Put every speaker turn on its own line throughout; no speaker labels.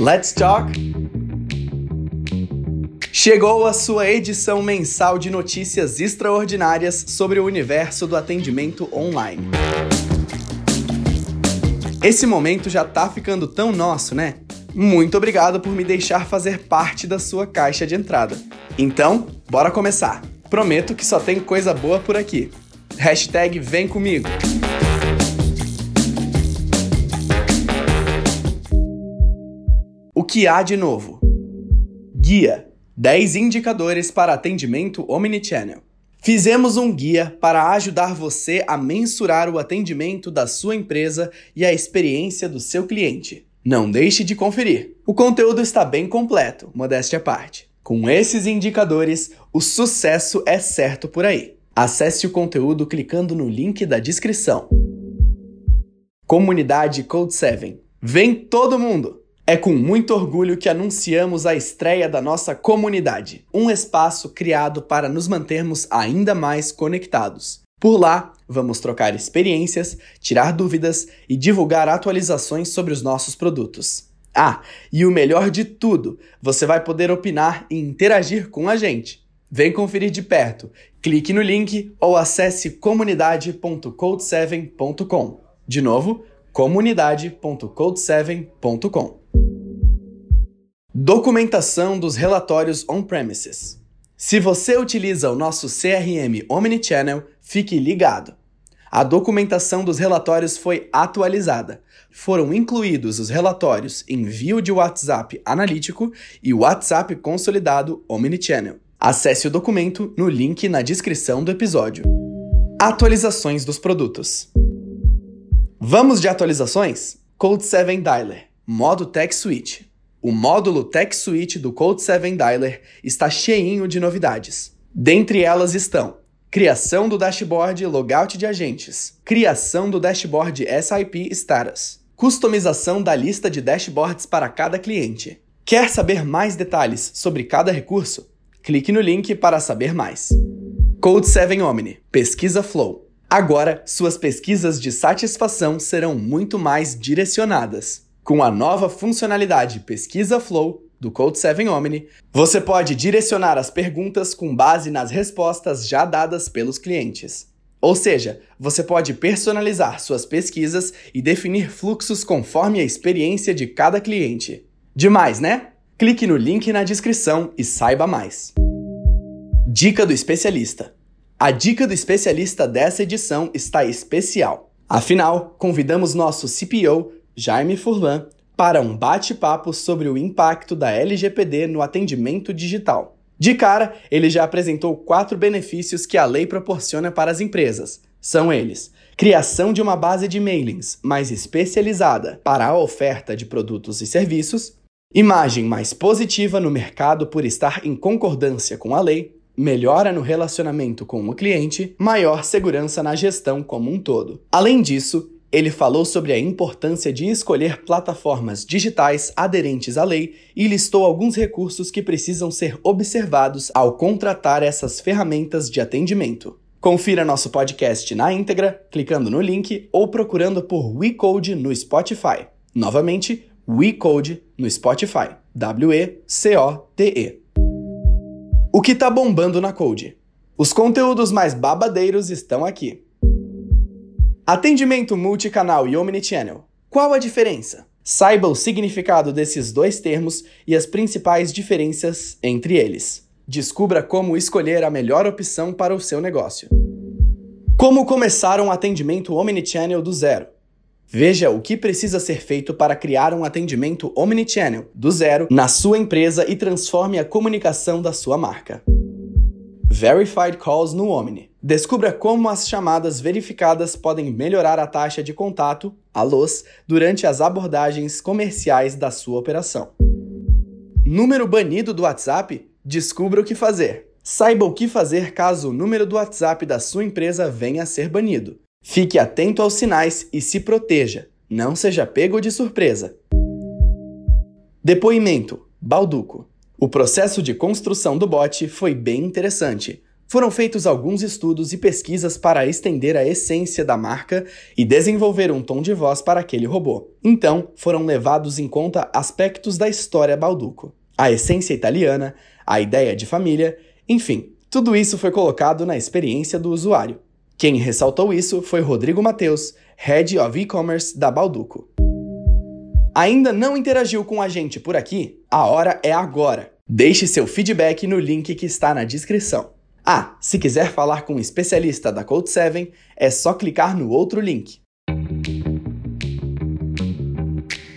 Let's talk! Chegou a sua edição mensal de notícias extraordinárias sobre o universo do atendimento online. Esse momento já tá ficando tão nosso, né? Muito obrigado por me deixar fazer parte da sua caixa de entrada. Então, bora começar! Prometo que só tem coisa boa por aqui. Hashtag vem comigo! Que há de novo? Guia 10 indicadores para atendimento Omnichannel. Fizemos um guia para ajudar você a mensurar o atendimento da sua empresa e a experiência do seu cliente. Não deixe de conferir. O conteúdo está bem completo, modéstia à parte. Com esses indicadores, o sucesso é certo por aí. Acesse o conteúdo clicando no link da descrição. Comunidade Code 7. Vem todo mundo! É com muito orgulho que anunciamos a estreia da nossa comunidade, um espaço criado para nos mantermos ainda mais conectados. Por lá, vamos trocar experiências, tirar dúvidas e divulgar atualizações sobre os nossos produtos. Ah, e o melhor de tudo, você vai poder opinar e interagir com a gente. Vem conferir de perto. Clique no link ou acesse comunidade.code7.com. De novo, comunidade.code7.com. Documentação dos relatórios on-premises. Se você utiliza o nosso CRM Omnichannel, fique ligado. A documentação dos relatórios foi atualizada. Foram incluídos os relatórios envio de WhatsApp analítico e WhatsApp consolidado Omnichannel. Acesse o documento no link na descrição do episódio. Atualizações dos produtos. Vamos de atualizações? Code 7 Dialer, modo Tech Switch. O módulo Tech Suite do Code 7 Dialer está cheinho de novidades. Dentre elas estão criação do dashboard logout de agentes, criação do dashboard SIP Status, customização da lista de dashboards para cada cliente. Quer saber mais detalhes sobre cada recurso? Clique no link para saber mais. Code 7 Omni, pesquisa Flow. Agora, suas pesquisas de satisfação serão muito mais direcionadas. Com a nova funcionalidade Pesquisa Flow do Code 7 Omni, você pode direcionar as perguntas com base nas respostas já dadas pelos clientes. Ou seja, você pode personalizar suas pesquisas e definir fluxos conforme a experiência de cada cliente. Demais, né? Clique no link na descrição e saiba mais. Dica do especialista. A dica do especialista dessa edição está especial. Afinal, convidamos nosso CPO Jaime Furlan, para um bate-papo sobre o impacto da LGPD no atendimento digital. De cara, ele já apresentou quatro benefícios que a lei proporciona para as empresas. São eles: criação de uma base de mailings mais especializada para a oferta de produtos e serviços, imagem mais positiva no mercado por estar em concordância com a lei, melhora no relacionamento com o cliente, maior segurança na gestão como um todo. Além disso, ele falou sobre a importância de escolher plataformas digitais aderentes à lei e listou alguns recursos que precisam ser observados ao contratar essas ferramentas de atendimento. Confira nosso podcast na íntegra clicando no link ou procurando por WeCode no Spotify. Novamente, WeCode no Spotify. W-E-C-O-T-E. O que está bombando na Code? Os conteúdos mais babadeiros estão aqui. Atendimento multicanal e omnichannel. Qual a diferença? Saiba o significado desses dois termos e as principais diferenças entre eles. Descubra como escolher a melhor opção para o seu negócio. Como começar um atendimento omnichannel do zero? Veja o que precisa ser feito para criar um atendimento omnichannel do zero na sua empresa e transforme a comunicação da sua marca. Verified Calls no Omni. Descubra como as chamadas verificadas podem melhorar a taxa de contato, a durante as abordagens comerciais da sua operação. Número banido do WhatsApp? Descubra o que fazer. Saiba o que fazer caso o número do WhatsApp da sua empresa venha a ser banido. Fique atento aos sinais e se proteja. Não seja pego de surpresa. Depoimento: Balduco. O processo de construção do bot foi bem interessante Foram feitos alguns estudos e pesquisas para estender a essência da marca e desenvolver um tom de voz para aquele robô. Então, foram levados em conta aspectos da história Balduco. A essência italiana, a ideia de família, enfim, tudo isso foi colocado na experiência do usuário. Quem ressaltou isso foi Rodrigo Mateus, Head of E-Commerce da Balduco. Ainda não interagiu com a gente por aqui? A hora é agora! Deixe seu feedback no link que está na descrição. Ah, se quiser falar com um especialista da Code 7, é só clicar no outro link.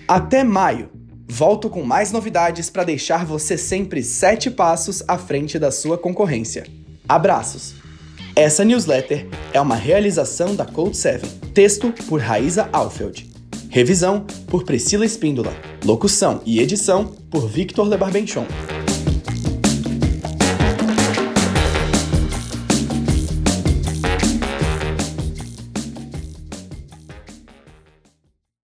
Até maio! Volto com mais novidades para deixar você sempre sete passos à frente da sua concorrência. Abraços! Essa newsletter é uma realização da Code 7. Texto por Raíza Alfeld. Revisão por Priscila Espíndola. Locução e edição por Victor Lebarbenchon.